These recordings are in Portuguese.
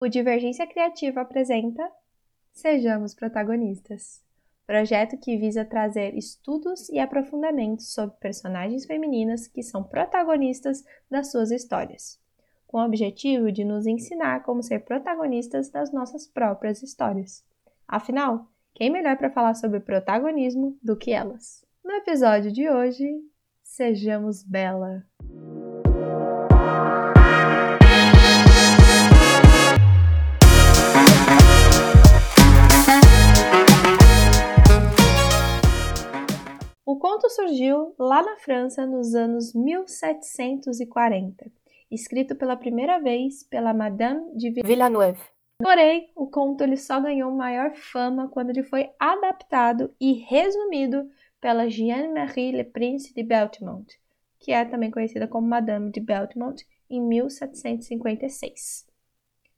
O Divergência Criativa apresenta Sejamos Protagonistas projeto que visa trazer estudos e aprofundamentos sobre personagens femininas que são protagonistas das suas histórias, com o objetivo de nos ensinar como ser protagonistas das nossas próprias histórias. Afinal, quem melhor para falar sobre protagonismo do que elas? No episódio de hoje, sejamos Bela. Conto surgiu lá na França nos anos 1740, escrito pela primeira vez pela Madame de Villeneuve. Porém, o conto ele só ganhou maior fama quando ele foi adaptado e resumido pela Jeanne-Marie Le Prince de Beltemont, que é também conhecida como Madame de Beltemont, em 1756.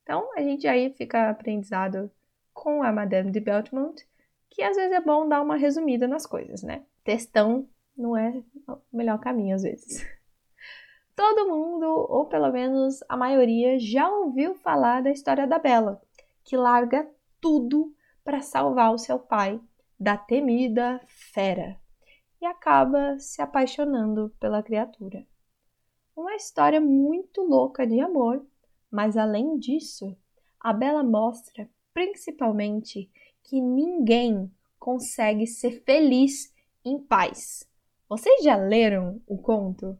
Então, a gente aí fica aprendizado com a Madame de Beltemont, que às vezes é bom dar uma resumida nas coisas, né? Textão não é o melhor caminho às vezes. Todo mundo, ou pelo menos a maioria, já ouviu falar da história da Bela, que larga tudo para salvar o seu pai da temida fera e acaba se apaixonando pela criatura. Uma história muito louca de amor, mas além disso, a Bela mostra principalmente que ninguém consegue ser feliz em paz. Vocês já leram o conto?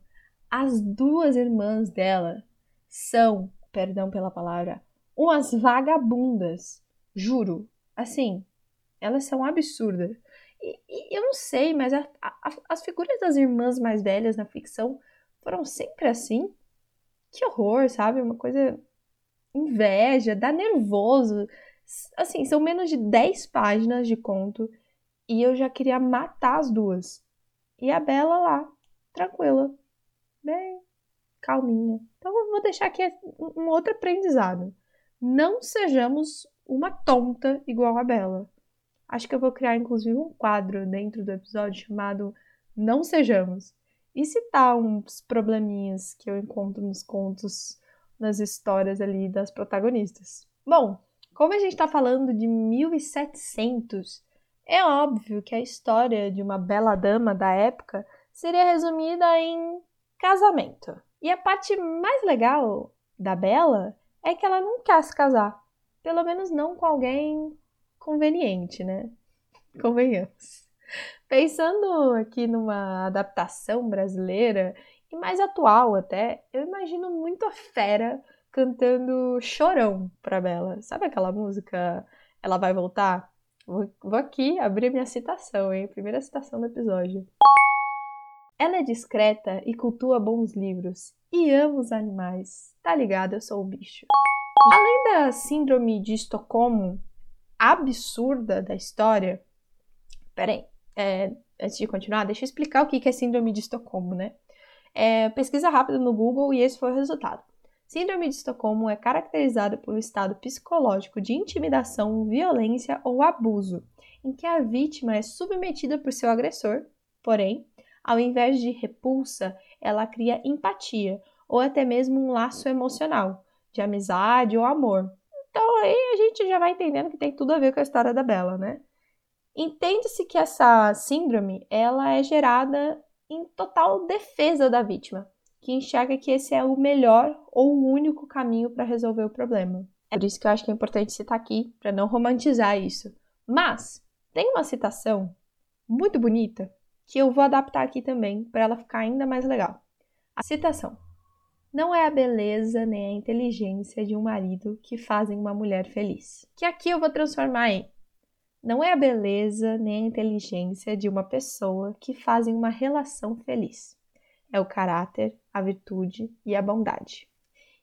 As duas irmãs dela são, perdão pela palavra, umas vagabundas. Juro. Assim, elas são absurdas. E, e eu não sei, mas a, a, as figuras das irmãs mais velhas na ficção foram sempre assim. Que horror, sabe? Uma coisa. Inveja, dá nervoso. Assim, são menos de 10 páginas de conto e eu já queria matar as duas. E a Bela lá, tranquila, bem calminha. Então eu vou deixar aqui um outro aprendizado. Não sejamos uma tonta igual a Bela. Acho que eu vou criar inclusive um quadro dentro do episódio chamado Não Sejamos. E citar uns probleminhas que eu encontro nos contos, nas histórias ali das protagonistas. Bom, como a gente está falando de 1700, é óbvio que a história de uma bela dama da época seria resumida em casamento. E a parte mais legal da Bela é que ela não quer se casar. Pelo menos não com alguém conveniente, né? Convenhamos. Pensando aqui numa adaptação brasileira e mais atual até, eu imagino muito a fera cantando chorão pra Bela. Sabe aquela música Ela Vai Voltar? Vou, aqui abrir minha citação, hein? Primeira citação do episódio. Ela é discreta e cultua bons livros e ama os animais. Tá ligado? Eu sou o bicho. Além da síndrome de Estocolmo absurda da história. Peraí, é, antes de continuar, deixa eu explicar o que é síndrome de Estocolmo, né? É, pesquisa rápida no Google e esse foi o resultado. Síndrome de Estocolmo é caracterizada por um estado psicológico de intimidação, violência ou abuso, em que a vítima é submetida por seu agressor, porém, ao invés de repulsa, ela cria empatia ou até mesmo um laço emocional, de amizade ou amor. Então aí a gente já vai entendendo que tem tudo a ver com a história da Bela, né? Entende-se que essa síndrome ela é gerada em total defesa da vítima, que enxerga que esse é o melhor ou o único caminho para resolver o problema. É por isso que eu acho que é importante citar aqui, para não romantizar isso. Mas tem uma citação muito bonita que eu vou adaptar aqui também para ela ficar ainda mais legal. A citação: Não é a beleza nem a inteligência de um marido que fazem uma mulher feliz. Que aqui eu vou transformar em não é a beleza nem a inteligência de uma pessoa que fazem uma relação feliz é o caráter, a virtude e a bondade.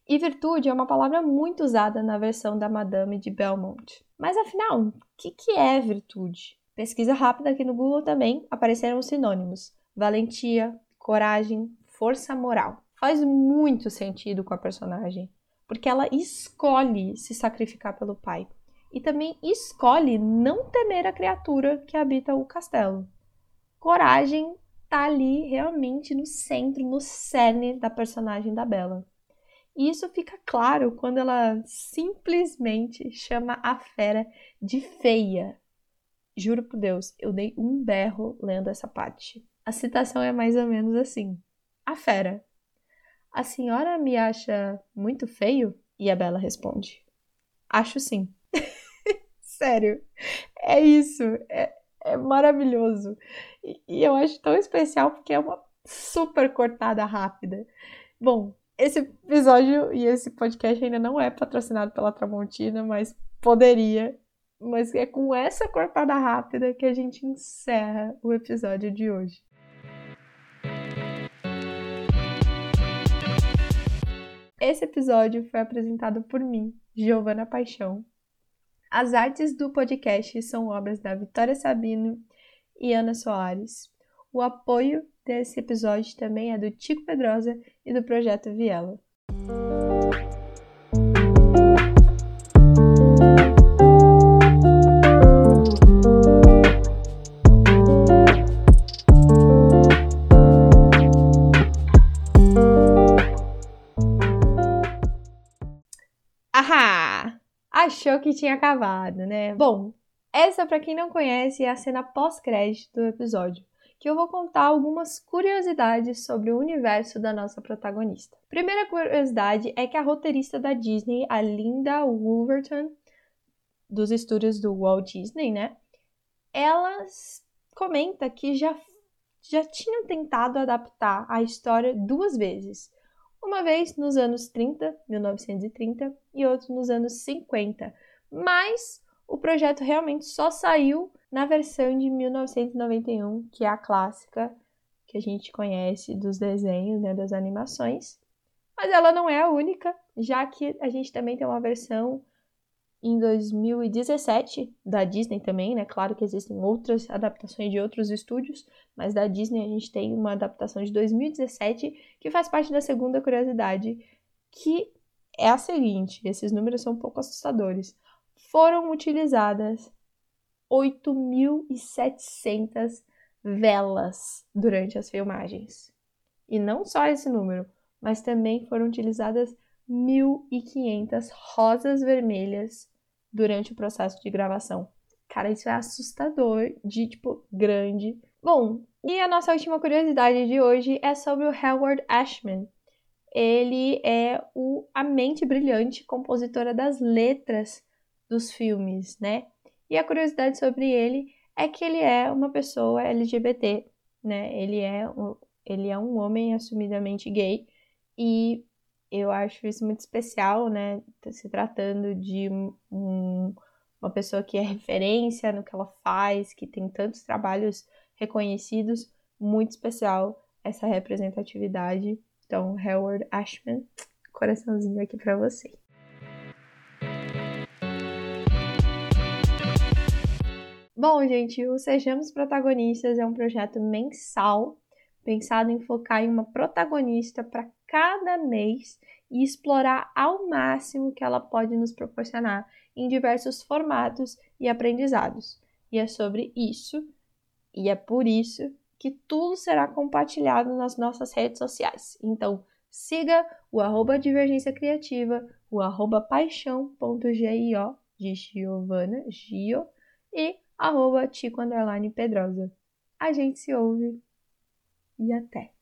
E virtude é uma palavra muito usada na versão da Madame de Belmont. Mas afinal, o que, que é virtude? Pesquisa rápida aqui no Google também apareceram os sinônimos: valentia, coragem, força moral. Faz muito sentido com a personagem, porque ela escolhe se sacrificar pelo pai e também escolhe não temer a criatura que habita o castelo. Coragem tá ali realmente no centro, no cerne da personagem da Bella. E isso fica claro quando ela simplesmente chama a fera de feia. Juro por Deus, eu dei um berro lendo essa parte. A citação é mais ou menos assim: A fera. A senhora me acha muito feio? E a Bela responde: Acho sim. Sério, é isso. É, é maravilhoso. E, e eu acho tão especial porque é uma super cortada rápida. Bom, esse episódio e esse podcast ainda não é patrocinado pela Tramontina, mas poderia. Mas é com essa cortada rápida que a gente encerra o episódio de hoje. Esse episódio foi apresentado por mim, Giovana Paixão. As artes do podcast são obras da Vitória Sabino e Ana Soares. O apoio desse episódio também é do Tico Pedrosa e do Projeto Viela. Que tinha acabado, né? Bom, essa, para quem não conhece, é a cena pós-crédito do episódio que eu vou contar algumas curiosidades sobre o universo da nossa protagonista. Primeira curiosidade é que a roteirista da Disney, a Linda Wolverton, dos estúdios do Walt Disney, né? Ela comenta que já, já tinham tentado adaptar a história duas vezes. Uma vez nos anos 30, 1930, e outra nos anos 50. Mas o projeto realmente só saiu na versão de 1991, que é a clássica que a gente conhece dos desenhos, né, das animações. Mas ela não é a única, já que a gente também tem uma versão em 2017 da Disney também, né? Claro que existem outras adaptações de outros estúdios, mas da Disney a gente tem uma adaptação de 2017 que faz parte da segunda curiosidade, que é a seguinte: esses números são um pouco assustadores. Foram utilizadas 8.700 velas durante as filmagens. E não só esse número, mas também foram utilizadas 1.500 rosas vermelhas durante o processo de gravação. Cara, isso é assustador, de tipo grande. Bom, e a nossa última curiosidade de hoje é sobre o Howard Ashman. Ele é o, a mente brilhante compositora das letras dos filmes, né? E a curiosidade sobre ele é que ele é uma pessoa LGBT, né? Ele é, um, ele é um homem assumidamente gay e eu acho isso muito especial, né? Se tratando de um, uma pessoa que é referência no que ela faz, que tem tantos trabalhos reconhecidos, muito especial essa representatividade. Então, Howard Ashman, coraçãozinho aqui para você. Bom, gente, o Sejamos Protagonistas é um projeto mensal pensado em focar em uma protagonista para cada mês e explorar ao máximo que ela pode nos proporcionar em diversos formatos e aprendizados. E é sobre isso e é por isso que tudo será compartilhado nas nossas redes sociais. Então, siga o arroba Divergência Criativa, o arroba paixão.gio de Giovana, Gio, e arroba Tico Pedrosa. A gente se ouve e até!